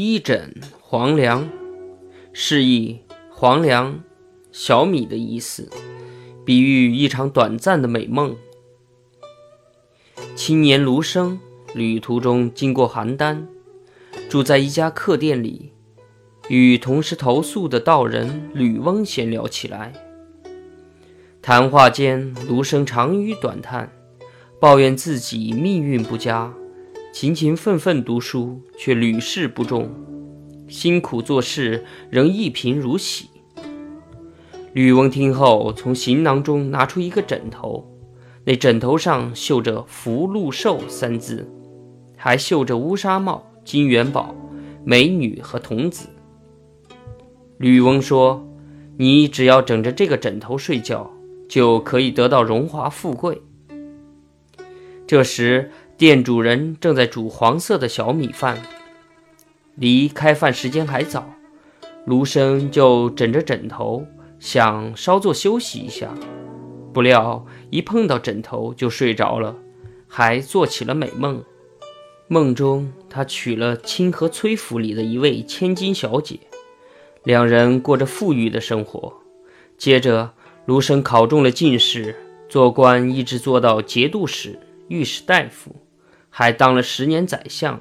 一枕黄粱，示意黄粱、小米的意思，比喻一场短暂的美梦。青年卢生旅途中经过邯郸，住在一家客店里，与同时投宿的道人吕翁闲聊起来。谈话间，卢生长吁短叹，抱怨自己命运不佳。勤勤奋奋读书，却屡试不中；辛苦做事，仍一贫如洗。吕翁听后，从行囊中拿出一个枕头，那枕头上绣着“福禄寿”三字，还绣着乌纱帽、金元宝、美女和童子。吕翁说：“你只要枕着这个枕头睡觉，就可以得到荣华富贵。”这时。店主人正在煮黄色的小米饭，离开饭时间还早，卢生就枕着枕头想稍作休息一下，不料一碰到枕头就睡着了，还做起了美梦。梦中他娶了清河崔府里的一位千金小姐，两人过着富裕的生活。接着，卢生考中了进士，做官一直做到节度使、御史大夫。还当了十年宰相，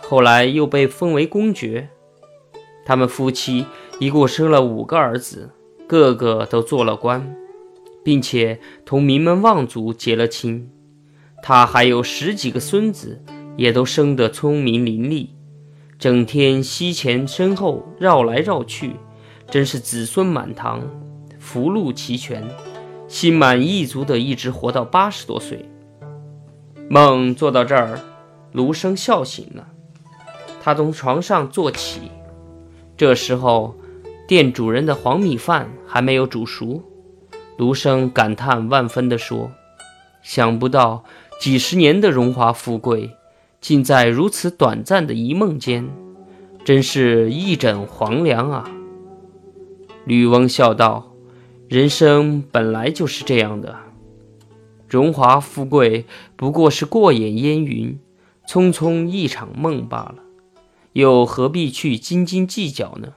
后来又被封为公爵。他们夫妻一共生了五个儿子，个个都做了官，并且同名门望族结了亲。他还有十几个孙子，也都生得聪明伶俐，整天膝前身后绕来绕去，真是子孙满堂，福禄齐全，心满意足地一直活到八十多岁。梦做到这儿，卢生笑醒了。他从床上坐起，这时候店主人的黄米饭还没有煮熟。卢生感叹万分地说：“想不到几十年的荣华富贵，竟在如此短暂的一梦间，真是一枕黄粱啊！”吕翁笑道：“人生本来就是这样的。”荣华富贵不过是过眼烟云，匆匆一场梦罢了，又何必去斤斤计较呢？